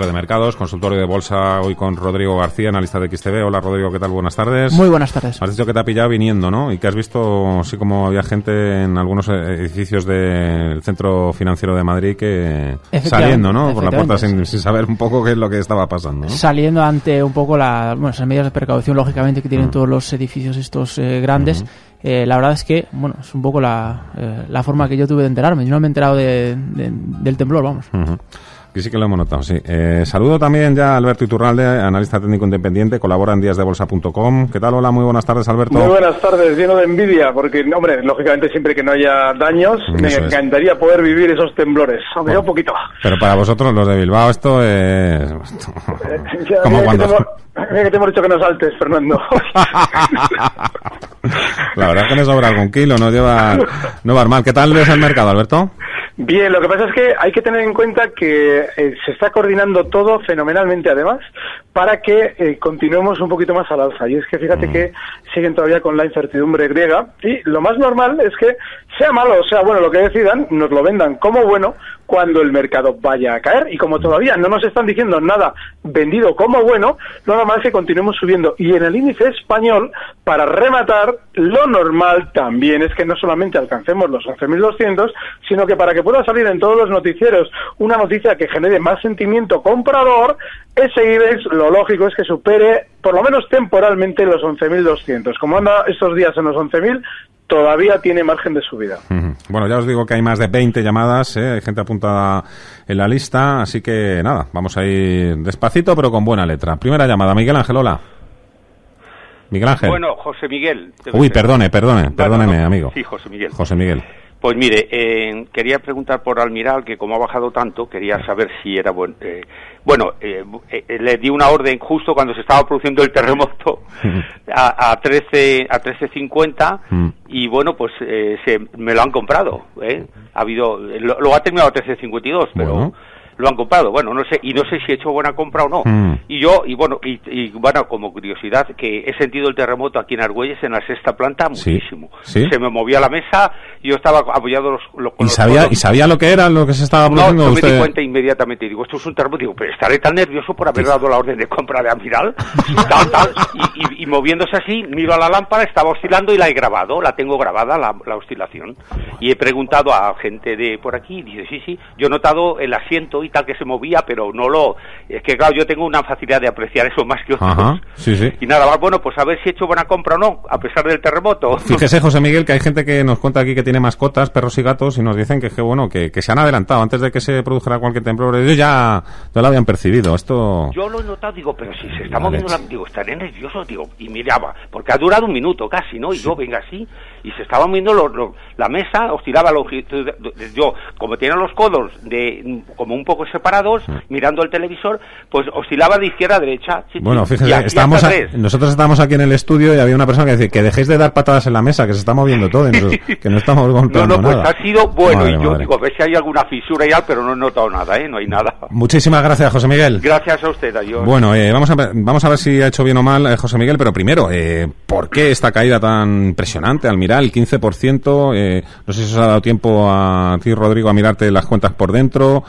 Cierre de mercados, consultorio de bolsa hoy con Rodrigo García, analista de XTV. Hola Rodrigo, ¿qué tal? Buenas tardes. Muy buenas tardes. Has dicho que te ha pillado viniendo, ¿no? Y que has visto, así como había gente en algunos edificios del centro financiero de Madrid que saliendo, ¿no? Por la puerta sin, saber un poco qué es lo que estaba pasando. ¿no? Saliendo ante un poco la, bueno, las medidas de precaución, lógicamente, que tienen mm. todos los edificios estos eh, grandes. Eh, la verdad es que, bueno, es un poco la, eh, la forma que yo tuve de enterarme. Yo no me he enterado de, del temblor, vamos. Que sí que lo hemos notado, sí. Eh, saludo también ya a Alberto Iturralde, analista técnico independiente, colabora en díasdebolsa.com. ¿Qué tal? Hola, muy buenas tardes, Alberto. Muy buenas tardes, lleno de envidia, porque, hombre, lógicamente siempre que no haya daños, me encantaría poder vivir esos temblores, aunque un poquito. Pero para vosotros, los de Bilbao, esto es... como cuando... Que te, hemos dicho que no saltes, Fernando. La verdad es que me sobra algún kilo, no lleva, no va mal. ¿Qué tal ves el mercado, Alberto? Bien, lo que pasa es que hay que tener en cuenta que eh, se está coordinando todo fenomenalmente, además, para que eh, continuemos un poquito más al alza. Y es que fíjate mm. que siguen todavía con la incertidumbre griega y lo más normal es que sea malo o sea bueno lo que decidan, nos lo vendan como bueno cuando el mercado vaya a caer. Y como todavía no nos están diciendo nada vendido como bueno, lo normal es que continuemos subiendo. Y en el índice español, para rematar, lo normal también es que no solamente alcancemos los 11.200, sino que para que pueda salir en todos los noticieros una noticia que genere más sentimiento comprador, ese IBEX lo lógico es que supere por lo menos temporalmente los 11.200. Como anda estos días en los 11.000, todavía tiene margen de subida. Bueno, ya os digo que hay más de 20 llamadas, ¿eh? hay gente apuntada en la lista, así que nada, vamos a ir despacito pero con buena letra. Primera llamada, Miguel Ángel, hola. Miguel Ángel. Bueno, José Miguel. Uy, perdone, perdone, perdóneme, amigo. Sí, José Miguel. José Miguel. Pues mire, eh, quería preguntar por Almiral, que como ha bajado tanto, quería saber si era buen, eh, bueno, eh, le di una orden justo cuando se estaba produciendo el terremoto a, a 13 a 13.50 mm. y bueno, pues se, me lo han comprado. Ha habido, lo, ha terminado a 13.52, pero lo han comprado. Bueno, no sé, y no sé si he hecho buena compra o no. Mm. Y yo, y bueno, y, bueno, como curiosidad, que he sentido el terremoto aquí en Argüelles, en la sexta planta, muchísimo. Se me movía la mesa, yo estaba apoyado los, los ¿Y, sabía, ¿Y sabía lo que era, lo que se estaba produciendo? No, me di cuenta inmediatamente. Digo, esto es un terremoto. Digo, pero estaré tan nervioso por haber dado la orden de compra de Amiral. y, moviéndose así, miro a la lámpara, estaba oscilando y la he grabado. La tengo grabada, la, la oscilación. Y he preguntado a gente de por aquí, y dice, sí, sí, yo he notado el asiento y tal que se movía, pero no lo... Es que claro, yo tengo una facilidad de apreciar eso más que otros. Y nada más, bueno, pues a ver si he hecho buena compra o no, a pesar del terremoto. Fíjese, José Miguel, que hay gente que nos cuenta aquí que tiene mascotas, perros y gatos, y nos dicen que, que bueno, que, se han adelantado antes de que se produjera cualquier temblor. Ellos ya, ya lo habían percibido. Esto... Yo lo he notado, digo, pero si se está moviendo, la, digo, estaré nervioso, digo, y miraba, porque ha durado un minuto casi, ¿no? Y yo, venga, así, y se estaba moviendo la mesa, oscilaba longitud, yo, como tenía los codos de como un poco separados, mirando el televisor, pues oscilaba de izquierda a derecha. bueno, fíjese, estamos nosotros estábamos aquí en el estudio y había una persona que decía que dejéis de dar patadas en la mesa, que se está moviendo todo, que no estamos golpeando No, no, pues ha sido bueno, y yo digo, a ver si hay alguna fisura y algo, pero no he notado nada, ¿eh? No hay nada. Muchísimas gracias, José Miguel. Gracias a usted, adiós. Bueno, eh, vamos, a vamos a ver si ha hecho bien o mal eh, José Miguel, pero primero, eh, ¿por qué esta caída tan impresionante al mirar el 15%? Eh, no sé si os ha dado tiempo a ti, Rodrigo, a mirarte las cuentas por dentro.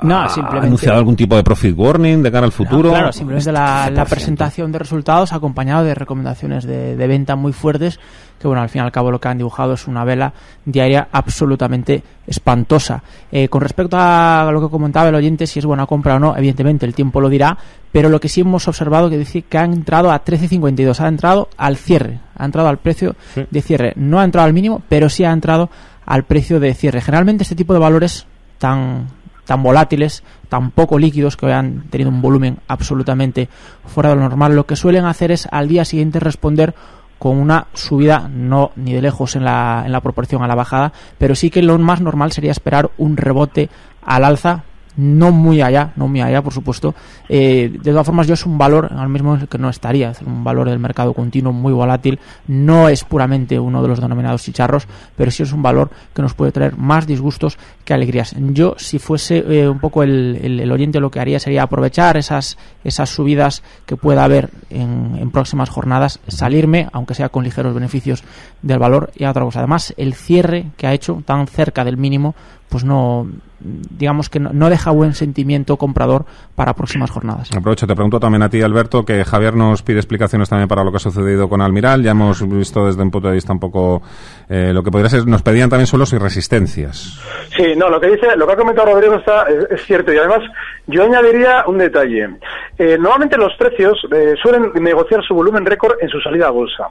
No, ¿Ha simplemente. anunciado algún tipo de profit warning de cara al futuro? claro, simplemente la, la, presentación de resultados acompañado de recomendaciones de, de, venta muy fuertes, que bueno, al fin y al cabo lo que han dibujado es una vela diaria absolutamente espantosa. Eh, con respecto a lo que comentaba el oyente, si es buena compra o no, evidentemente el tiempo lo dirá, pero lo que sí hemos observado que dice que ha entrado a 13.52, ha entrado al cierre, ha entrado al precio de cierre. No ha entrado al mínimo, pero sí ha entrado al precio de cierre. Generalmente este tipo de valores tan tan volátiles, tan poco líquidos, que han tenido un volumen absolutamente fuera de lo normal, lo que suelen hacer es al día siguiente responder con una subida no ni de lejos en la, en la proporción a la bajada, pero sí que lo más normal sería esperar un rebote al alza no muy allá, no muy allá, por supuesto. Eh, de todas formas, yo es un valor, al mismo que no estaría, es un valor del mercado continuo muy volátil. No es puramente uno de los denominados chicharros, pero sí es un valor que nos puede traer más disgustos que alegrías. Yo, si fuese eh, un poco el, el, Oriente, lo que haría sería aprovechar esas, esas subidas que pueda haber en, en próximas jornadas, salirme, aunque sea con ligeros beneficios del valor y otra cosa. Además, el cierre que ha hecho tan cerca del mínimo, pues no digamos que no, deja buen sentimiento comprador para próximas jornadas. Aprovecho, te pregunto también a ti, Alberto, que Javier nos pide explicaciones también para lo que ha sucedido con Almiral. Ya hemos visto desde un punto de vista un poco eh, lo que podría ser, nos pedían también suelos y resistencias. Sí, no, lo que dice, lo que ha comentado Rodrigo está, es, cierto y además yo añadiría un detalle. Eh, normalmente los precios eh, suelen negociar su volumen récord en su salida a bolsa.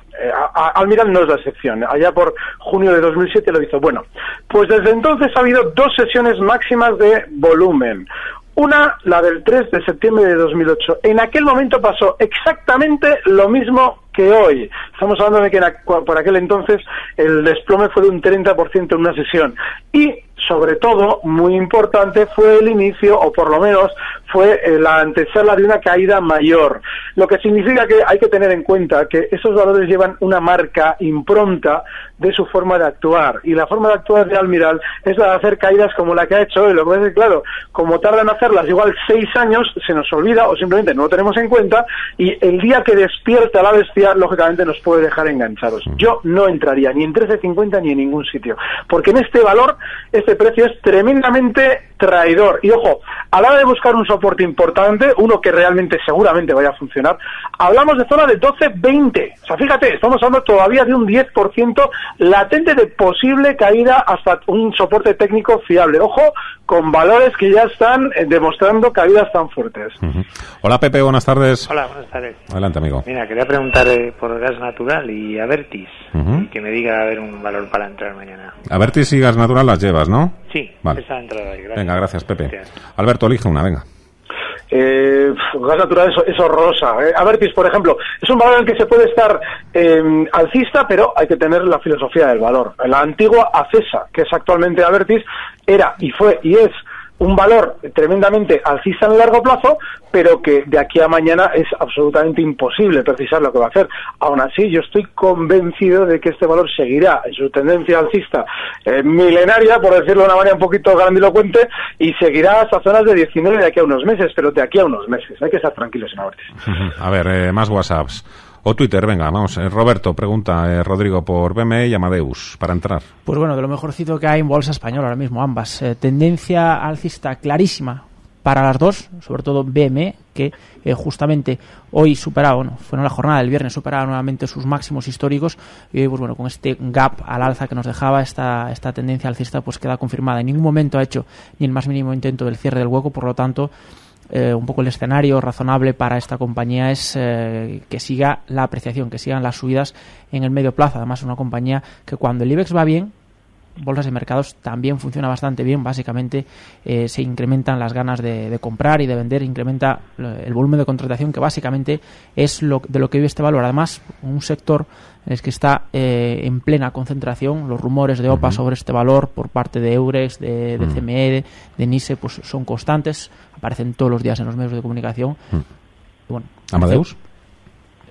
Almiral no es la excepción. Allá por junio de 2007 lo hizo. Bueno, pues desde entonces ha habido dos sesiones máximas de volumen. Una, la del 3 de septiembre de 2008. En aquel momento pasó exactamente lo mismo que hoy. Estamos hablando de que por aquel entonces el desplome fue de un 30% en una sesión. Y sobre todo, muy importante, fue el inicio, o por lo menos fue eh, la antesala de una caída mayor. Lo que significa que hay que tener en cuenta que esos valores llevan una marca impronta de su forma de actuar. Y la forma de actuar de Almiral es la de hacer caídas como la que ha hecho hoy. Lo que pasa es que, claro, como tardan en hacerlas igual seis años, se nos olvida o simplemente no lo tenemos en cuenta y el día que despierta la bestia, lógicamente nos puede dejar enganchados. Yo no entraría ni en 13.50 ni en ningún sitio. Porque en este valor, este precio es tremendamente traidor. Y ojo, a la hora de buscar un soporte importante, uno que realmente seguramente vaya a funcionar, hablamos de zona de 12-20. O sea, fíjate, estamos hablando todavía de un 10% latente de posible caída hasta un soporte técnico fiable. Ojo, con valores que ya están eh, demostrando caídas tan fuertes. Hola Pepe, buenas tardes. Hola, buenas tardes. Adelante, amigo. Mira, quería preguntar eh, por gas natural y Avertis, y que me diga a ver un valor para entrar mañana. Avertis y gas natural las llevas, ¿no? Sí, vale. esa entrada ahí, Venga, gracias Pepe. Alberto, elige una, venga. Eh, gas natural es, horrorosa. Eh. Avertis, por ejemplo, es un valor en el que se puede estar eh, alcista, pero hay que tener la filosofía del valor. La antigua ACESA, que es actualmente Avertis, era y fue y es un valor tremendamente alcista en el largo plazo, pero que de aquí a mañana es absolutamente imposible precisar lo que va a hacer. Aún así, yo estoy convencido de que este valor seguirá en su tendencia alcista eh, milenaria, por decirlo de una manera un poquito grandilocuente, y seguirá hasta zonas de 19 de aquí a unos meses, pero de aquí a unos meses. Hay que estar tranquilos en Avertis. A ver, eh, más WhatsApps. O Twitter, venga, vamos. Eh, Roberto pregunta, eh, Rodrigo, por BME y Amadeus, para entrar. Pues bueno, de lo mejorcito que hay en Bolsa Española ahora mismo, ambas. Eh, tendencia alcista clarísima para las dos, sobre todo BME, que justamente hoy superaba, bueno, fue en la jornada del viernes, superaba nuevamente sus máximos históricos y hoy, pues bueno, con este gap al alza que nos dejaba esta, esta tendencia alcista, pues queda confirmada. En ningún momento ha hecho ni el más mínimo intento del cierre del hueco, por lo tanto, eh, un poco el escenario razonable para esta compañía es eh, que siga la apreciación, que sigan las subidas en el medio plazo. Además, es una compañía que cuando el IBEX va bien, bolsas de mercados también funciona bastante bien. Básicamente eh, se incrementan las ganas de, comprar y de vender, incrementa el volumen de contratación, que básicamente es lo, de lo que vive este valor. Además, un sector es que está en plena concentración. Los rumores de OPA sobre este valor por parte de Eurex, de, CME, de, NISE, pues son constantes aparecen todos los días en los medios de comunicación. Hmm. Bueno, ¿Amadeus?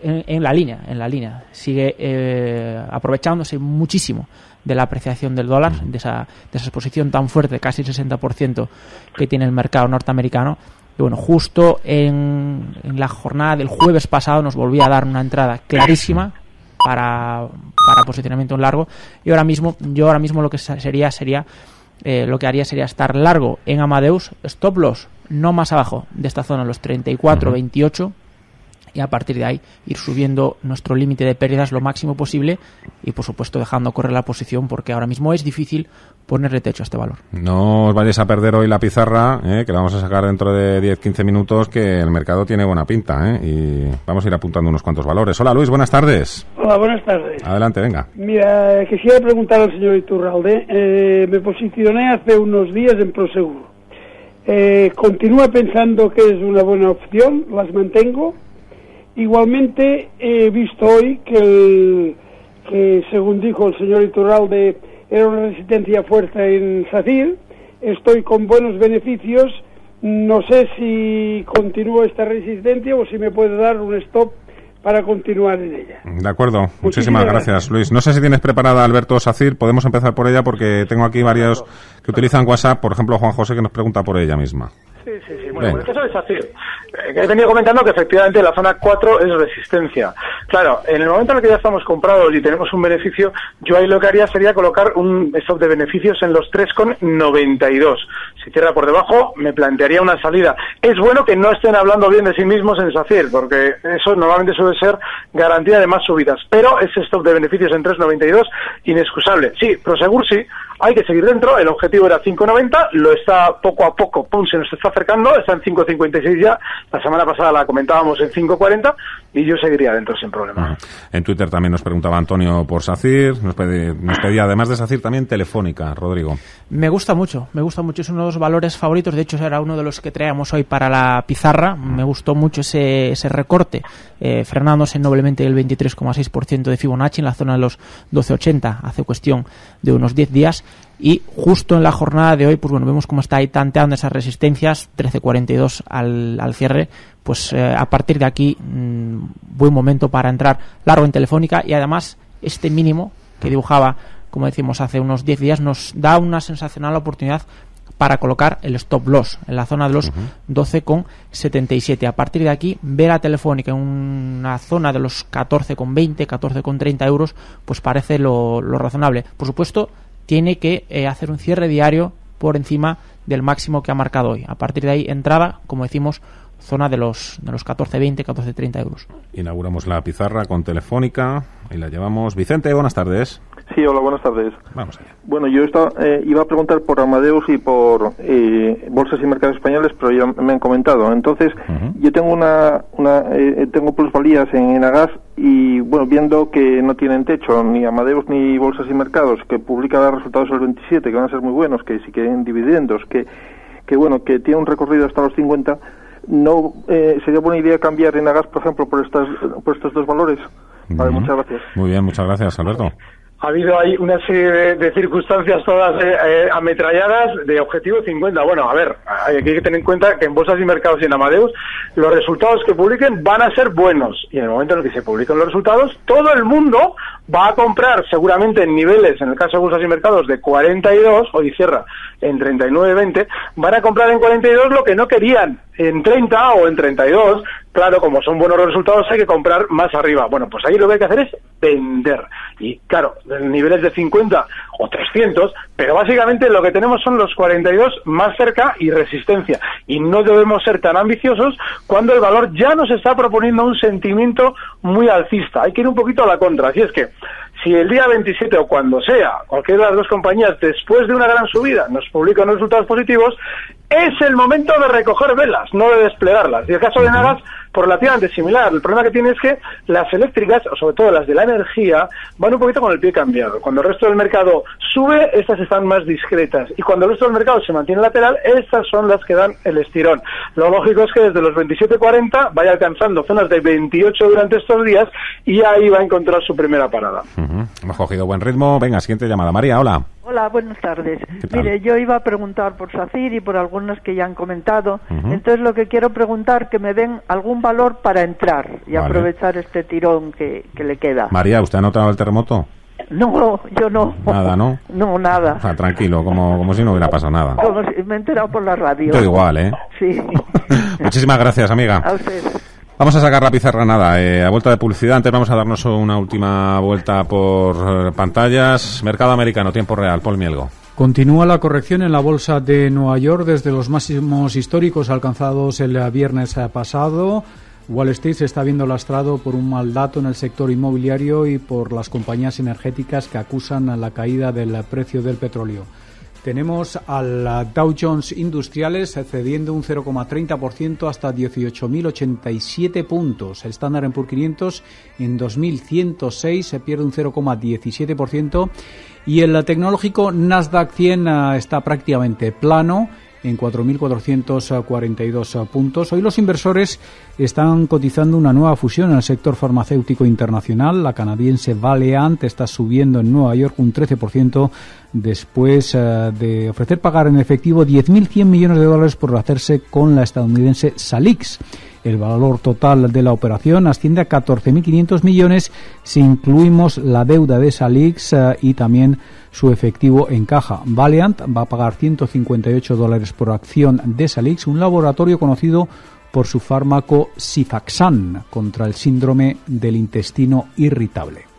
En, la línea, en la línea. Sigue eh, aprovechándose muchísimo de la apreciación del dólar, hmm. de, esa, de esa exposición tan fuerte, casi 60% que tiene el mercado norteamericano. Y bueno, justo en, en, la jornada del jueves pasado nos volvía a dar una entrada clarísima para, para posicionamiento en largo. Y ahora mismo, yo ahora mismo lo que sería sería eh, lo que haría sería estar largo en Amadeus, stop loss no más abajo de esta zona, los 34, 28 y a partir de ahí ir subiendo nuestro límite de pérdidas lo máximo posible y por supuesto dejando correr la posición porque ahora mismo es difícil ponerle techo a este valor. No os vayáis a perder hoy la pizarra, eh, que la vamos a sacar dentro de 10-15 minutos, que el mercado tiene buena pinta eh, y vamos a ir apuntando unos cuantos valores. Hola Luis, buenas tardes. Hola, buenas tardes. Adelante, venga. Mira, quisiera preguntar al señor Iturralde, eh, me posicioné hace unos días en Prosegur. Eh, continúa pensando que es una buena opción, las mantengo. Igualmente he visto hoy que, el, que según dijo el señor Iturralde, era una resistencia fuerte en SACIR. Estoy con buenos beneficios no sé si continúo esta resistencia o si me puede dar un stop para continuar en ella. De acuerdo, muchísimas, gracias, Luis. No sé si tienes preparada Alberto Sacir, podemos empezar por ella porque tengo aquí varios que utilizan WhatsApp, por ejemplo Juan José que nos pregunta por ella misma. Sí, sí, sí. Bueno, en el caso de Sacir, he venido comentando que efectivamente la zona 4 es resistencia. Claro, en el momento en el que ya estamos comprados y tenemos un beneficio, yo ahí lo que haría sería colocar un stop de beneficios en los 3,92. Si cierra por debajo, me plantearía una salida. Es bueno que no estén hablando bien de sí mismos en SACIR, porque eso normalmente suele ser garantía de más subidas. Pero ese stop de beneficios en 3,92, inexcusable. Sí, Prosegur sí, hay que seguir dentro. El objetivo era 5,90, lo está poco a poco, pum, se nos está acercando, está en 5,56 ya. La semana pasada la comentábamos en 5,40 y yo seguiría dentro sin problema. En Twitter también nos preguntaba Antonio por SACIR, nos, pedía, además de SACIR también Telefónica, Rodrigo. Me gusta mucho, me gusta mucho, es uno de los valores favoritos, de hecho era uno de los que traíamos hoy para la pizarra, me gustó mucho ese, ese recorte, eh, frenándose noblemente el 23,6% de Fibonacci en la zona de los 12,80 hace cuestión de unos 10 días y justo en la jornada de hoy, pues bueno, vemos cómo está ahí tanteando esas resistencias, 13.42 al, al cierre, pues eh, a partir de aquí, mm, buen momento para entrar largo en Telefónica y además este mínimo que dibujaba, como decimos, hace unos 10 días, nos da una sensacional oportunidad para colocar el stop loss en la zona de los 12,77. A partir de aquí, ver a Telefónica en una zona de los 14,20, 14,30 euros, pues parece lo, lo razonable. Por supuesto, tiene que eh, hacer un cierre diario por encima del máximo que ha marcado hoy. A partir de ahí, entrada, como decimos, zona de los, de los 14,20, 14,30 euros. Inauguramos la pizarra con Telefónica y la llevamos. Vicente, buenas tardes. Sí, hola, buenas tardes. Vamos allá. Bueno, yo eh, iba a preguntar por Amadeus y por eh, bolsas y mercados españoles, pero ya me han comentado. Entonces, yo tengo una, una eh, tengo plusvalías en Enagas y, bueno, viendo que no tienen techo ni Amadeus ni bolsas y mercados, que publica resultados el 27, que van a ser muy buenos, que si quieren dividendos, que, que bueno, que tiene un recorrido hasta los 50, no sería buena idea cambiar Enagas, por ejemplo, por estas, por estos dos valores. Vale, muchas gracias. Muy bien, muchas gracias, Alberto ha habido ahí una serie de, circunstancias todas eh, eh, ametralladas de objetivo 50. Bueno, a ver, hay, que tener en cuenta que en bolsas y mercados y en Amadeus los resultados que publiquen van a ser buenos. Y en el momento en el que se publiquen los resultados, todo el mundo va a comprar seguramente en niveles, en el caso de bolsas y mercados, de 42, hoy cierra en 39.20, van a comprar en 42 lo que no querían en 30 o en 32. Claro, como son buenos resultados, hay que comprar más arriba. Bueno, pues ahí lo que hay que hacer es vender. Y claro, niveles de 50 o 300, pero básicamente lo que tenemos son los 42 más cerca y resistencia. Y no debemos ser tan ambiciosos cuando el valor ya nos está proponiendo un sentimiento muy alcista. Hay que ir un poquito a la contra. Así es que si el día 27 o cuando sea, cualquiera de las dos compañías, después de una gran subida, nos publican resultados positivos, es el momento de recoger velas, no de desplegarlas. Y el caso de Nagas, por relativamente similar. El problema que tiene es que las eléctricas, o sobre todo las de la energía, van un poquito con el pie cambiado. Cuando el resto del mercado sube, estas están más discretas. Y cuando el resto del mercado se mantiene lateral, estas son las que dan el estirón. Lo lógico es que desde los 27.40 vaya alcanzando zonas de 28 durante estos días y ahí va a encontrar su primera parada. Hemos cogido buen ritmo. Venga, siguiente llamada. María, hola. Hola, buenas tardes. Mire, yo iba a preguntar por SACIR y por algunos que ya han comentado. Entonces, lo que quiero preguntar, que me den algún valor para entrar y aprovechar este tirón que, le queda. María, ¿usted ha notado el terremoto? No, yo no. Nada, ¿no? No, nada. tranquilo, como, como si no hubiera pasado nada. Como si me he enterado por la radio. Todo igual, ¿eh? Sí. Muchísimas gracias, amiga. A usted. Vamos a sacar la pizarra nada, eh, a vuelta de publicidad. Antes vamos a darnos una última vuelta por eh, pantallas. Mercado americano, tiempo real, Paul Mielgo. Continúa la corrección en la bolsa de Nueva York desde los máximos históricos alcanzados el viernes pasado. Wall Street se está viendo lastrado por un mal dato en el sector inmobiliario y por las compañías energéticas que acusan la caída del precio del petróleo. Tenemos al Dow Jones Industriales cediendo un 0,30% hasta 18.087 puntos. El Standard Poor's 500 en 2.106 se pierde un 0,17% y el tecnológico Nasdaq 100 ah, está prácticamente plano en 4.442 puntos. Hoy los inversores están cotizando una nueva fusión en el sector farmacéutico internacional. La canadiense Valeant está subiendo en Nueva York un 13% después eh, de ofrecer pagar en efectivo 10.100 millones de dólares por hacerse con la estadounidense Salix. El valor total de la operación asciende a 14.500 millones si incluimos la deuda de Salix eh, y también su efectivo en caja. Valiant va a pagar 158 dólares por acción de Salix, un laboratorio conocido por su fármaco Cifaxan contra el síndrome del intestino irritable.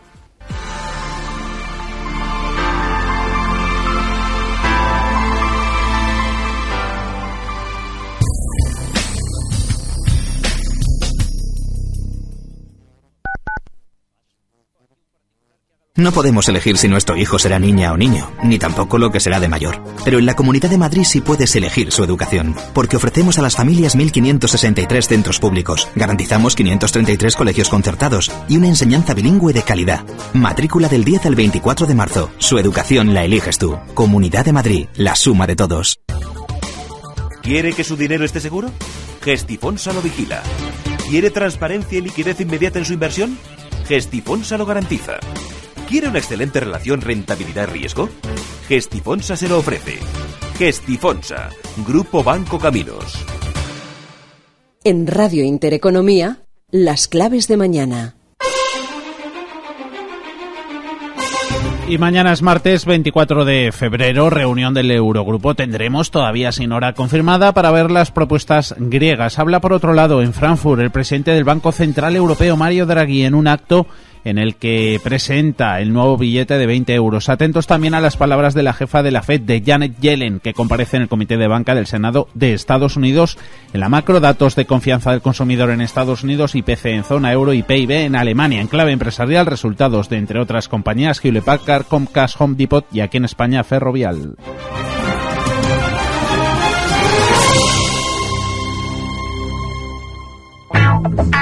No podemos elegir si nuestro hijo será niña o niño, ni tampoco lo que será de mayor. Pero en la Comunidad de Madrid sí puedes elegir su educación, porque ofrecemos a las familias 1.563 centros públicos, garantizamos 533 colegios concertados y una enseñanza bilingüe de calidad. Matrícula del 10 al 24 de marzo. Su educación la eliges tú. Comunidad de Madrid, la suma de todos. ¿Quiere que su dinero esté seguro? Gestifonsa lo vigila. ¿Quiere transparencia y liquidez inmediata en su inversión? Gestifonsa lo garantiza. ¿Quiere una excelente relación rentabilidad-riesgo? Gestifonsa se lo ofrece. Gestifonsa, Grupo Banco Caminos. En Radio Intereconomía, las claves de mañana. Y mañana es martes 24 de febrero, reunión del Eurogrupo. Tendremos todavía sin hora confirmada para ver las propuestas griegas. Habla por otro lado en Frankfurt el presidente del Banco Central Europeo, Mario Draghi, en un acto en el que presenta el nuevo billete de 20 euros. Atentos también a las palabras de la jefa de la Fed, de Janet Yellen, que comparece en el Comité de Banca del Senado de Estados Unidos. En la macro, datos de confianza del consumidor en Estados Unidos, IPC en zona euro y PIB en Alemania. En clave empresarial, resultados de, entre otras compañías, Hewlett Packard, Comcast, Home Depot y aquí en España, Ferrovial.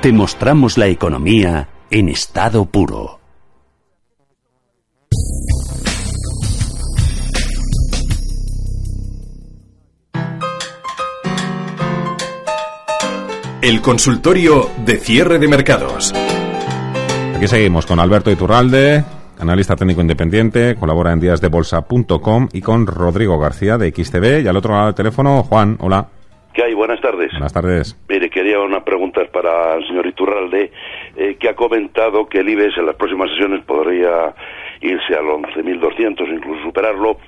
te mostramos la economía en estado puro. El consultorio de cierre de mercados. Aquí seguimos con Alberto Iturralde, analista técnico independiente, colabora en díasdebolsa.com y con Rodrigo García de XTV y al otro lado del teléfono Juan, hola. ¿Qué hay? Buenas tardes. Buenas tardes. Mire, quería una pregunta para el señor Iturralde, eh, que ha comentado que el IBEX en las próximas sesiones podría irse al 11.200, incluso superarlo.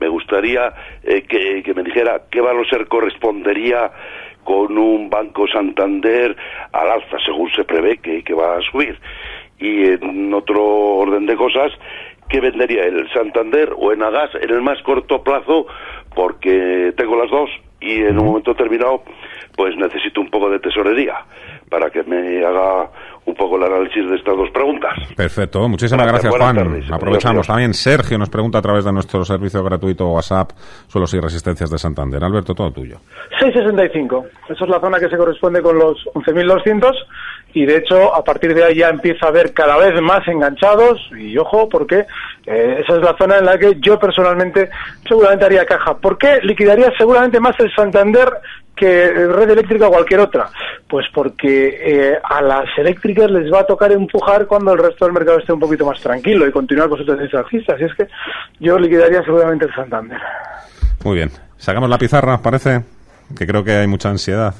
Me gustaría eh, que, me dijera qué valor ser correspondería con un Banco Santander al alza, según se prevé que, va a subir. Y en otro orden de cosas, ¿qué vendería el Santander o en Agas en el más corto plazo? Porque tengo las dos y en un momento determinado pues necesito un poco de tesorería para que me haga un poco el análisis de estas dos preguntas. Perfecto, muchísimas gracias Juan. Aprovechamos también. Sergio nos pregunta a través de nuestro servicio gratuito WhatsApp suelos y resistencias de Santander. Alberto, todo tuyo. 665. Esa es la zona que se corresponde con los 11.200 y de hecho a partir de ahí ya empieza a haber cada vez más enganchados y ojo porque eh, esa es la zona en la que yo personalmente seguramente haría caja. ¿Por qué liquidaría seguramente más el Santander que red eléctrica o cualquier otra? Pues porque eh, a las eléctricas les va a tocar empujar cuando el resto del mercado esté un poquito más tranquilo y continuar con su tendencia alcista. Así es que yo liquidaría seguramente el Santander. Muy bien. Sacamos la pizarra, parece, que creo que hay mucha ansiedad.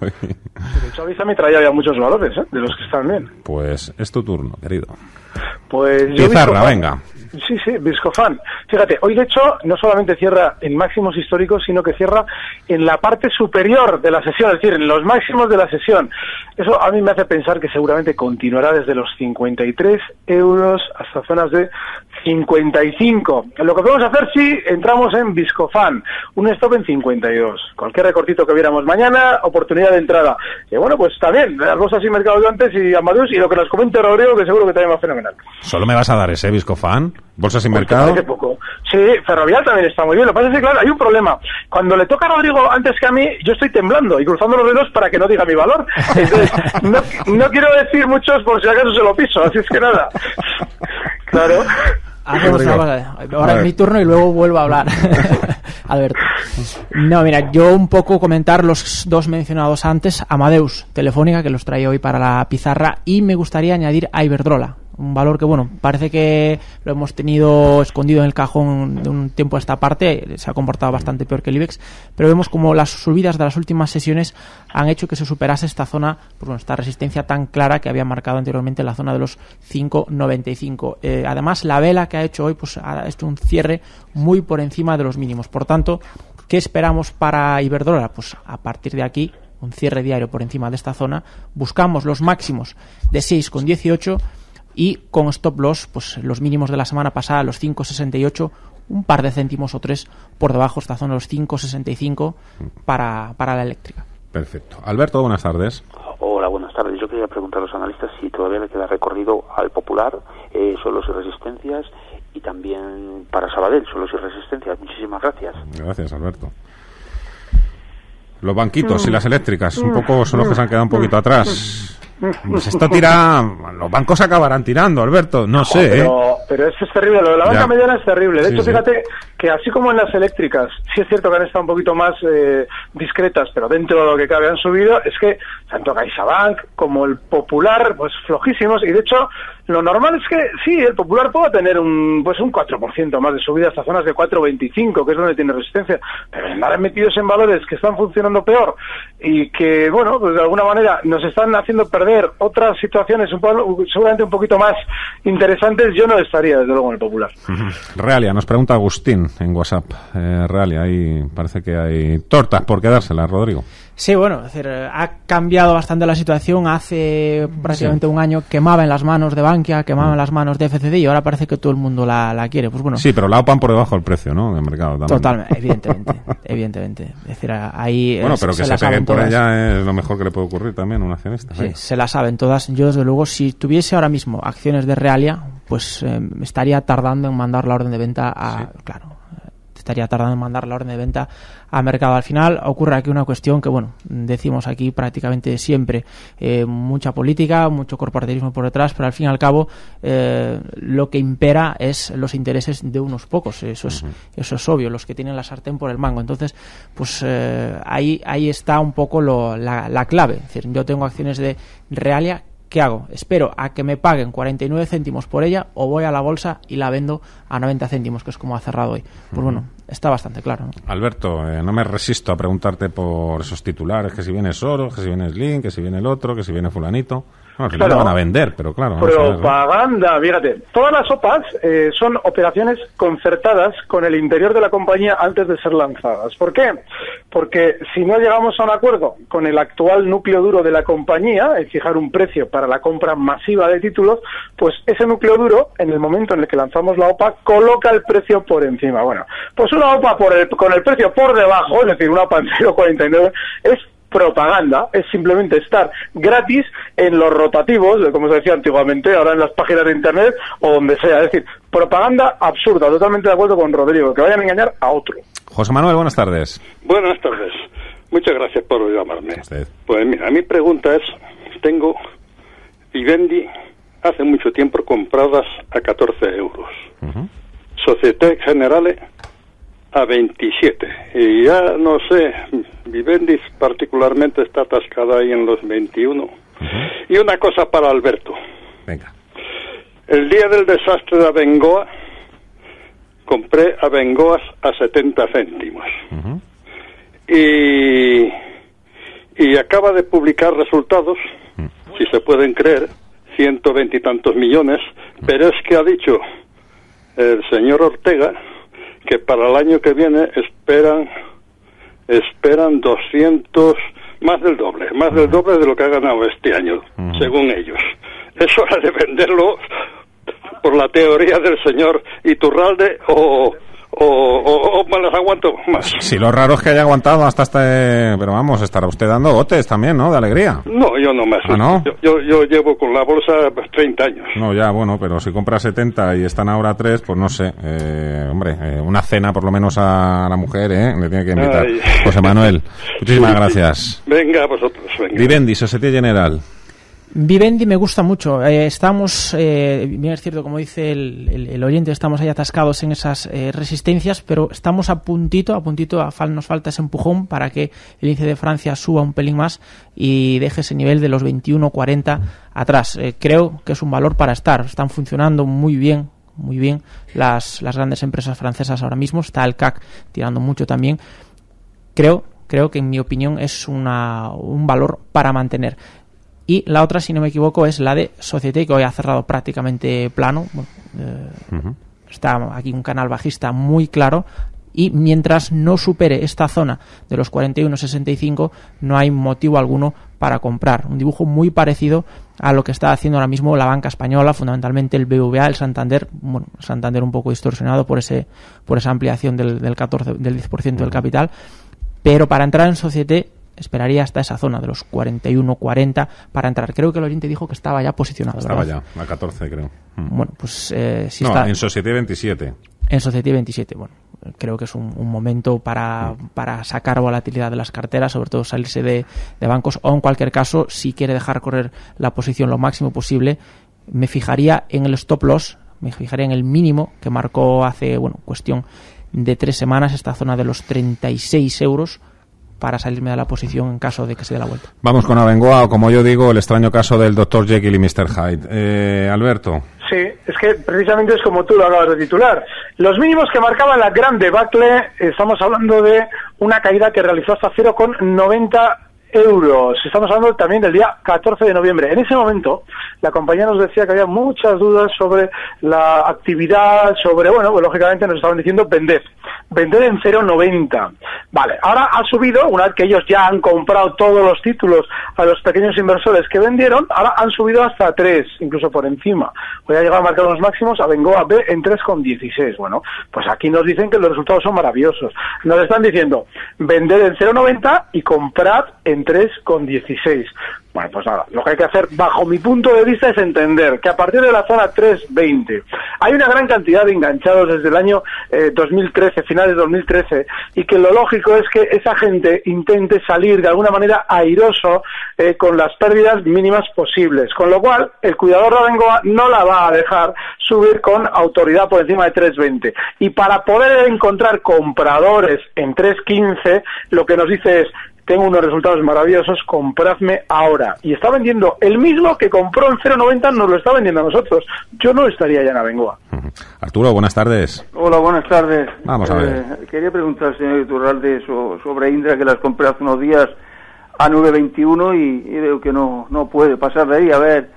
de hecho, Avisa me traía ya muchos valores, ¿eh? de los que están bien. Pues es tu turno, querido. Pues Pizarra, venga. Sí, sí, Viscofan. Fíjate, hoy de hecho no solamente cierra en máximos históricos, sino que cierra en la parte superior de la sesión, es decir, en los máximos de la sesión. Eso a mí me hace pensar que seguramente continuará desde los 53 euros hasta zonas de 55. Lo que podemos hacer si entramos en Viscofan, un stop en 52. Cualquier recortito que viéramos mañana, oportunidad de entrada. Y bueno, pues también, las bolsas y mercados de antes y Amadeus y lo que nos comente Rodrigo, que seguro que también va fenomenal. ¿Solo me vas a dar ese Viscofan? ¿Bolsas y Pues mercado? parece poco. Sí, Ferrovial también está muy bien. Lo que pasa es que, claro, hay un problema. Cuando le toca a Rodrigo antes que a mí, yo estoy temblando y cruzando los dedos para que no diga mi valor. Entonces, no, no quiero decir muchos por si acaso se lo piso, así es que nada. Claro. Cosa. Ahora es mi turno y luego vuelvo a hablar. Alberto. No, mira, yo un poco comentar los dos mencionados antes. Amadeus, Telefónica, que los traía hoy para la pizarra. Y me gustaría añadir a Iberdrola. Un valor que, bueno, parece que lo hemos tenido escondido en el cajón de un tiempo a esta parte. Se ha comportado bastante peor que el IBEX. Pero vemos como las subidas de las últimas sesiones han hecho que se superase esta zona, pues esta resistencia tan clara que había marcado anteriormente la zona de los 5.95. Eh, además, la vela que ha hecho hoy, pues ha hecho un cierre muy por encima de los mínimos. Por tanto, ¿qué esperamos para Iberdrola? Pues a partir de aquí, un cierre diario por encima de esta zona, buscamos los máximos de 6,18 y con stop loss, pues los mínimos de la semana pasada, los 5,68, un par de céntimos o tres por debajo, esta zona de los 5,65 para, para la eléctrica. Perfecto. Alberto, buenas tardes. Hola, buenas tardes. Yo quería preguntar a los analistas si todavía le queda recorrido al Popular, eh, suelos y resistencias, y también para Sabadell, suelos y resistencias. Muchísimas gracias. Gracias, Alberto. Los banquitos y las eléctricas, un poco son los que se han quedado un poquito atrás. Pues esto tira. Los bancos acabarán tirando, Alberto. No sé, ¿eh? Pero, pero eso es terrible, lo de la banca Ya. mediana es terrible. De Sí, hecho, sí. fíjate que así como en las eléctricas, sí es cierto que han estado un poquito más eh, discretas, pero dentro de lo que cabe han subido, es que tanto CaixaBank como el Popular, pues flojísimos, y de hecho, lo normal es que sí, el Popular pueda tener un pues un 4% más de subida hasta zonas de 4,25, que es donde tiene resistencia, pero andar metidos en valores que están funcionando peor y que, bueno, pues de alguna manera nos están haciendo perder otras situaciones un po- seguramente un poquito más interesantes, yo no estaría desde luego en el Popular. Realia, nos pregunta Agustín en WhatsApp. Eh, Realia, ahí parece que hay tortas por quedárselas, Rodrigo. Sí, bueno, es decir, eh, ha cambiado bastante la situación. Hace prácticamente un año quemaba en las manos de Bankia, quemaba en las manos de FCD y ahora parece que todo el mundo la, la quiere. Pues bueno, Sí, pero la OPAN por debajo del precio, ¿no? De mercado. también. totalmente, evidentemente, evidentemente. Es decir, ahí eh, Bueno, pero que se, la pegue saben por todas. ella es lo mejor que le puede ocurrir también a un accionista. Sí, se la saben todas. Yo, desde luego, si tuviese ahora mismo acciones de Realia, pues eh, estaría tardando en mandar la orden de venta a. Claro, estaría tardando en mandar la orden de venta a mercado. Al final ocurre aquí una cuestión que, bueno, decimos aquí prácticamente siempre, eh, mucha política, mucho corporativismo por detrás, pero al fin y al cabo eh, lo que impera es los intereses de unos pocos. Eso es, eso es obvio, los que tienen la sartén por el mango. Entonces, pues eh, ahí, ahí está un poco lo- la, la clave. Es decir, yo tengo acciones de Realia ¿Qué hago? ¿Espero a que me paguen 49 céntimos por ella o voy a la bolsa y la vendo a 90 céntimos, que es como ha cerrado hoy? Pues bueno, está bastante claro. ¿no? Alberto, eh, no me resisto a preguntarte por esos titulares, que si viene Soro, que si viene Slim, que si viene el otro, que si viene fulanito. Al final Claro. van a vender, pero claro. Propaganda, fíjate. Todas las OPAs eh, son operaciones concertadas con el interior de la compañía antes de ser lanzadas. ¿Por qué? Porque si no llegamos a un acuerdo con el actual núcleo duro de la compañía, en fijar un precio para la compra masiva de títulos, pues ese núcleo duro, en el momento en el que lanzamos la OPA, coloca el precio por encima. Bueno, pues una OPA por el- con el precio por debajo, es decir, una OPA en 0,49, es propaganda, es simplemente estar gratis en los rotativos, como se decía antiguamente, ahora en las páginas de internet o donde sea. Es decir, propaganda absurda, totalmente de acuerdo con Rodrigo, que vayan a engañar a otro. José Manuel, buenas tardes. Buenas tardes. Muchas gracias por llamarme. Pues mira, mi pregunta es, tengo Vivendi hace mucho tiempo compradas a 14 euros. Societe Generale a 27. Y ya no sé, Vivendi particularmente está atascada ahí en los 21. Y una cosa para Alberto. Venga. El día del desastre de Abengoa, compré Abengoas a 70 céntimos. Y, y acaba de publicar resultados, si se pueden creer, 120 y tantos millones, pero es que ha dicho el señor Ortega que para el año que viene esperan esperan 200 más del doble, más del doble de lo que ha ganado este año, según ellos. Es hora de venderlo por la teoría del señor Iturralde o, o, me las aguanto más. Sí, lo raro es que haya aguantado hasta este... Pero vamos, estará usted dando botes también, ¿no? De alegría. No, yo no más. ¿Ah, no? Yo, yo, llevo con la bolsa 30 años. No, ya, bueno, pero si compra 70 y están ahora 3, pues no sé. Eh, hombre, eh, una cena por lo menos a la mujer, ¿eh? Le tiene que invitar. José Manuel, muchísimas gracias. Venga, vosotros, venga. Vivendi, Societe General. Vivendi me gusta mucho. Eh, estamos, eh, bien es cierto, como dice el, el, oyente, estamos ahí atascados en esas eh, resistencias, pero estamos a puntito, a puntito, a fal, nos falta ese empujón para que el índice de Francia suba un pelín más y deje ese nivel de los 21-40 atrás. Eh, creo que es un valor para estar. Están funcionando muy bien, muy bien las, las grandes empresas francesas ahora mismo. Está el CAC tirando mucho también. Creo creo que en mi opinión es una, un valor para mantener. Y la otra, si no me equivoco, es la de Societe, que hoy ha cerrado prácticamente plano. eh, Está aquí un canal bajista muy claro. Y mientras no supere esta zona de los 41.65, no hay motivo alguno para comprar. Un dibujo muy parecido a lo que está haciendo ahora mismo la banca española, fundamentalmente el BVA, el Santander, bueno, Santander un poco distorsionado por ese por esa ampliación del, del 14 del 10% del capital, pero para entrar en Societe esperaría hasta esa zona de los 41-40 para entrar. Creo que el oyente dijo que estaba ya posicionado. Estaba ¿verdad? ya, a 14 creo. Mm. Bueno, pues eh, si no, está en Societe 27. en Society 27, bueno, creo que es un, un momento para, para sacar volatilidad de las carteras, sobre todo salirse de, de bancos, o en cualquier caso, si quiere dejar correr la posición lo máximo posible, me fijaría en el stop loss, me fijaría en el mínimo que marcó hace, bueno, cuestión de tres semanas, esta zona de los 36 euros, para salirme de la posición en caso de que se dé la vuelta. Vamos con Abengoa, o como yo digo, el extraño caso del Dr. Jekyll y Mr. Hyde. Eh, Alberto. Sí, es que precisamente es como tú lo acabas de titular. Los mínimos que marcaba la gran debacle, estamos hablando de una caída que realizó hasta 0,90 euros. Estamos hablando también del día 14 de noviembre. En ese momento, la compañía nos decía que había muchas dudas sobre la actividad, sobre, bueno, pues lógicamente nos estaban diciendo vender. Vender en 0,90. Vale, ahora ha subido, una vez que ellos ya han comprado todos los títulos a los pequeños inversores que vendieron, ahora han subido hasta 3, incluso por encima. Hoy ha llegado a marcar los máximos a Bengoa B en 3,16. Bueno, pues aquí nos dicen que los resultados son maravillosos. Nos están diciendo vender en 0,90 y comprar en 3,16. Bueno, pues nada, lo que hay que hacer, bajo mi punto de vista, es entender que a partir de la zona 320 hay una gran cantidad de enganchados desde el año eh, 2013, finales de 2013, y que lo lógico es que esa gente intente salir de alguna manera airoso eh, con las pérdidas mínimas posibles. Con lo cual, el cuidador de Abengoa no la va a dejar subir con autoridad por encima de 320. Y para poder encontrar compradores en 315, lo que nos dice es, tengo unos resultados maravillosos, compradme ahora. Y está vendiendo el mismo que compró en 0,90, nos lo está vendiendo a nosotros. Yo no estaría ya en Abengoa. Arturo, buenas tardes. Hola, buenas tardes. Vamos a ver. Eh, quería preguntar al señor Iturralde so- sobre Indra, que las compré hace unos días a 9.21 y, y veo que no, no puede pasar de ahí. A ver,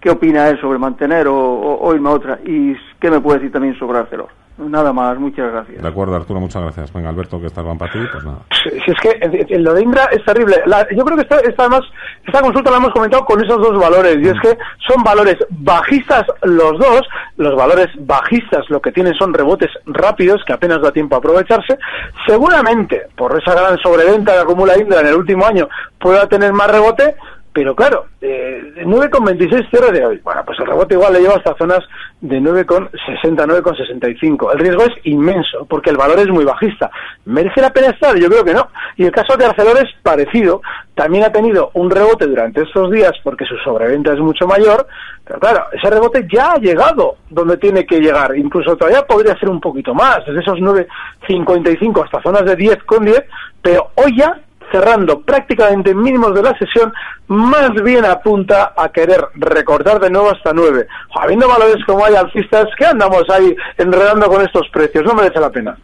¿qué opina él sobre mantener o, o- o irme a otra? Y qué me puede decir también sobre Arcelor. Nada más, muchas gracias. De acuerdo, Arturo, muchas gracias. Venga, Alberto, que estás van para ti, pues nada. Si es que eh, eh, lo de Indra es terrible. La- yo creo que esta, esta, además, esta consulta la hemos comentado con esos dos valores. Y es que son valores bajistas los dos. Los valores bajistas lo que tienen son rebotes rápidos que apenas da tiempo a aprovecharse. Seguramente, por esa gran sobreventa que acumula Indra en el último año, pueda tener más rebote. Pero claro, eh, 9,26 cierre de hoy. Bueno, pues el rebote igual le lleva hasta zonas de 9,60, 9,65. El riesgo es inmenso, porque el valor es muy bajista. ¿Merece la pena estar? Yo creo que no. Y el caso de Arcelor es parecido. También ha tenido un rebote durante estos días porque su sobreventa es mucho mayor. Pero claro, ese rebote ya ha llegado donde tiene que llegar. Incluso todavía podría ser un poquito más, desde esos 9,55 hasta zonas de 10,10. Pero hoy ya cerrando prácticamente en mínimos de la sesión, más bien apunta a querer recortar de nuevo hasta 9. Habiendo valores como hay alcistas, que andamos ahí enredando con estos precios? No merece la pena.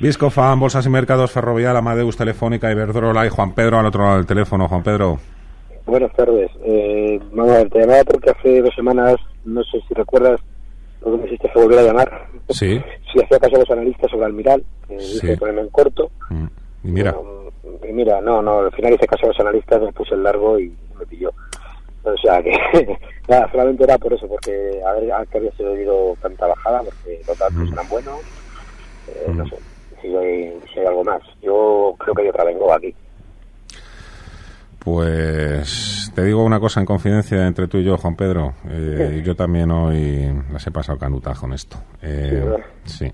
Viscofan, Bolsas y Mercados, Ferrovial, Amadeus, Telefónica, Iberdrola y Juan Pedro al otro lado del teléfono. Juan Pedro. Buenas tardes. Eh, vamos a ver, te llamaba porque hace dos semanas, no sé si recuerdas, creo que me hiciste volver a llamar. Sí. si hacía caso a los analistas sobre Almiral, que dije ponerme en corto. Mm. Y mira. Y mira, no, no, al final hice caso a los analistas, me puse el largo y me pilló. O sea que, nada, solamente era por eso, porque a ver a qué había sido tanta bajada, porque los datos eran buenos. Eh, No sé si hay, si hay algo más. Yo creo que hay otra vengo aquí. Pues te digo una cosa en confidencia entre tú y yo, Juan Pedro. Eh, Yo también hoy las he pasado canutajo con esto. Eh, sí.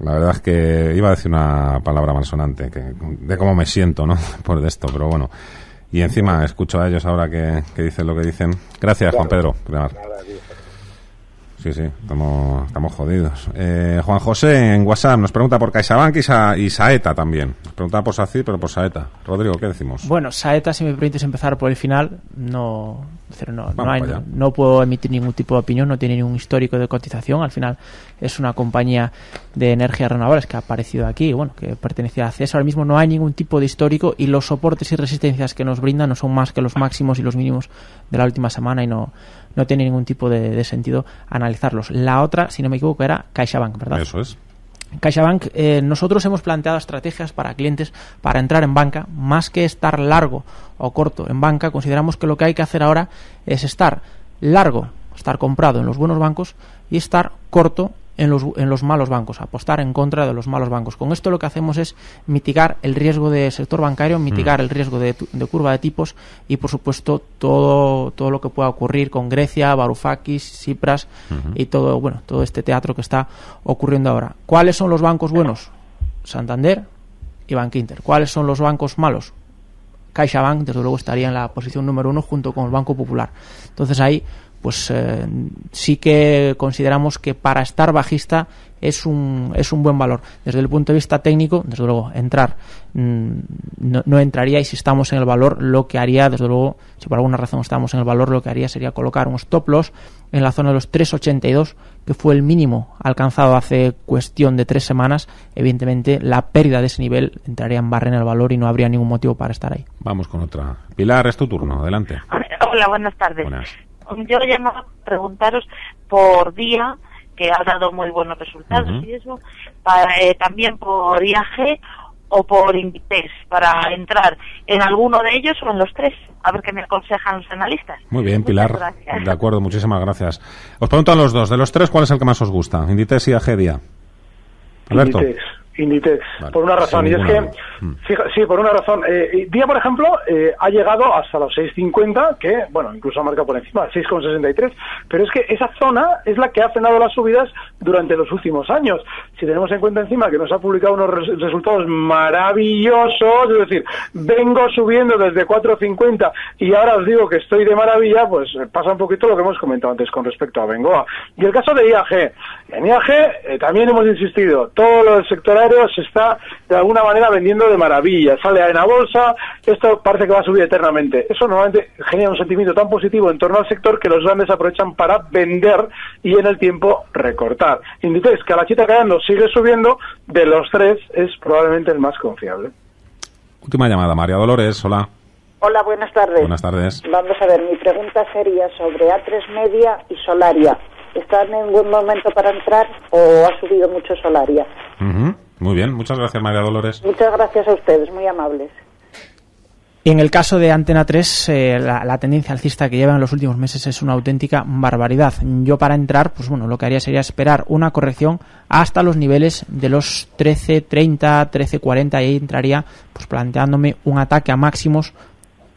La verdad es que iba a decir una palabra malsonante, que, de cómo me siento, ¿no? Por esto, pero bueno. Y encima escucho a ellos ahora que, que dicen lo que dicen. Gracias, Juan Pedro, llamar. Sí, sí, estamos, estamos jodidos. Eh, Juan José en WhatsApp nos pregunta por CaixaBank y, Sa y Saeta también. Nos pregunta por SACI, pero por Saeta. Rodrigo, ¿qué decimos? Bueno, Saeta, si me permites empezar por el final, no, no, hay- no puedo emitir ningún tipo de opinión, no tiene ningún histórico de cotización. Al final es una compañía de energías renovables que ha aparecido aquí, bueno, que pertenecía a CES. Ahora mismo no hay ningún tipo de histórico y los soportes y resistencias que nos brindan no son más que los máximos y los mínimos de la última semana y no, no tiene ningún tipo de, de sentido analizarlos. La otra, si no me equivoco, era CaixaBank, ¿verdad? Eso es. CaixaBank, eh, nosotros hemos planteado estrategias para clientes para entrar en banca, más que estar largo o corto en banca, consideramos que lo que hay que hacer ahora es estar largo, estar comprado en los buenos bancos y estar corto en los, en los malos bancos, apostar en contra de los malos bancos. Con esto lo que hacemos es mitigar el riesgo del sector bancario, mitigar el riesgo de curva de tipos y, por supuesto, todo, todo lo que pueda ocurrir con Grecia, Varoufakis, Cipras y todo, bueno, todo este teatro que está ocurriendo ahora. ¿Cuáles son los bancos buenos? Santander y Bankinter. ¿Cuáles son los bancos malos? CaixaBank, desde luego, estaría en la posición número uno junto con el Banco Popular. Entonces ahí, pues eh, sí que consideramos que para estar bajista es un, es un buen valor. Desde el punto de vista técnico, desde luego, entrar mm, no, no entraría y si estamos en el valor, lo que haría, desde luego, si por alguna razón estamos en el valor, lo que haría sería colocar un stop loss en la zona de los 3,82, que fue el mínimo alcanzado hace cuestión de tres semanas. Evidentemente, la pérdida de ese nivel entraría en barra en el valor y no habría ningún motivo para estar ahí. Vamos con otra. Pilar, es tu turno. Adelante. Hola, buenas tardes. Buenas. Yo llamo a preguntaros por día, que ha dado muy buenos resultados y eso, para, eh, también por IAG o por Inditex, para entrar en alguno de ellos o en los tres, a ver qué me aconsejan los analistas. Muy bien, Pilar. De acuerdo, muchísimas gracias. Os pregunto a los dos. De los tres, ¿cuál es el que más os gusta? Inditex y Agedia. Alberto. Inditex. Inditex, Vale, por una razón. Y es que, duda. fija- sí, por una razón. Eh, Día, por ejemplo, eh, ha llegado hasta los 6.50, que, bueno, incluso ha marcado por encima, 6,63. Pero es que esa zona es la que ha frenado las subidas durante los últimos años. Si tenemos en cuenta encima que nos ha publicado unos res- resultados maravillosos, es decir, vengo subiendo desde 4.50 y ahora os digo que estoy de maravilla, pues pasa un poquito lo que hemos comentado antes con respecto a Bengoa. Y el caso de IAG. En IAG eh, también hemos insistido, todo lo del sector se está de alguna manera vendiendo de maravilla. Sale en la bolsa, esto parece que va a subir eternamente. Eso normalmente genera un sentimiento tan positivo en torno al sector que los grandes aprovechan para vender y en el tiempo recortar. Inditex, que a la chita callando sigue subiendo, de los tres es probablemente el más confiable. Última llamada, María Dolores. Hola. Hola, buenas tardes. Buenas tardes. Vamos a ver, mi pregunta sería sobre A3 Media y Solaria. ¿Está en un buen momento para entrar o ha subido mucho Solaria? Ujú. Muy bien, muchas gracias, María Dolores. Muchas gracias a ustedes, muy amables. En el caso de Antena 3, eh, la, la tendencia alcista que lleva en los últimos meses es una auténtica barbaridad. Yo para entrar, pues bueno, lo que haría sería esperar una corrección hasta los niveles de los 13.30, 13.40 y ahí entraría pues planteándome un ataque a máximos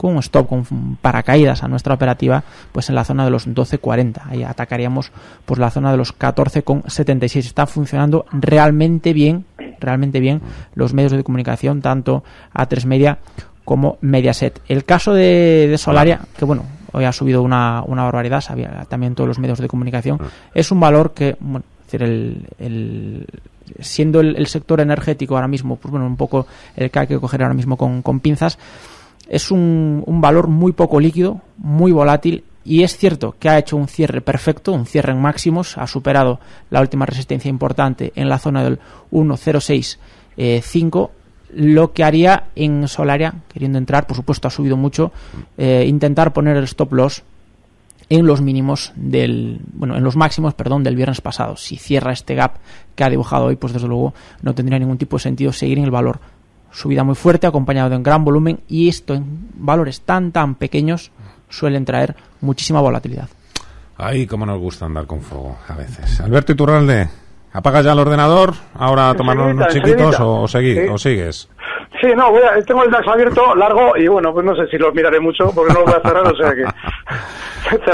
con un stop, con paracaídas a nuestra operativa, pues en la zona de los 12.40. Ahí atacaríamos pues la zona de los 14.76. Está funcionando realmente bien, realmente bien los medios de comunicación, tanto A3 Media como Mediaset. El caso de, de Solaria, que bueno, hoy ha subido una, una barbaridad, sabía también todos los medios de comunicación, es un valor que, bueno, es decir, el, el- siendo el, el sector energético ahora mismo, pues bueno, un poco el que hay que coger ahora mismo con, con pinzas, es un, un valor muy poco líquido, muy volátil y es cierto que ha hecho un cierre perfecto, un cierre en máximos, ha superado la última resistencia importante en la zona del 1.06.5 lo que haría en Solaria, queriendo entrar, por supuesto ha subido mucho, eh, intentar poner el stop loss en los mínimos del bueno en los máximos perdón del viernes pasado. Si cierra este gap que ha dibujado hoy pues desde luego no tendría ningún tipo de sentido seguir en el valor. Subida muy fuerte acompañado de un gran volumen y esto en valores tan tan pequeños suelen traer muchísima volatilidad Ay, cómo nos gusta andar con fuego a veces. Alberto Iturralde, ¿apagas ya el ordenador ahora a tomar unos chiquitos o, o, o sigues? Sí, no, voy a, tengo el DAX abierto largo y bueno, pues no sé si los miraré mucho porque no lo voy a cerrar, o sea que...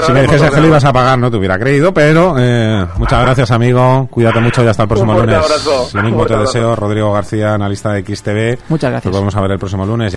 si me dijese que lo ibas a pagar no te hubiera creído, pero eh, muchas gracias amigo, cuídate mucho y hasta el próximo lunes. Abrazo. Lo mismo te deseo, Rodrigo García, analista de XTV. Muchas gracias. Nos vamos a ver el próximo lunes.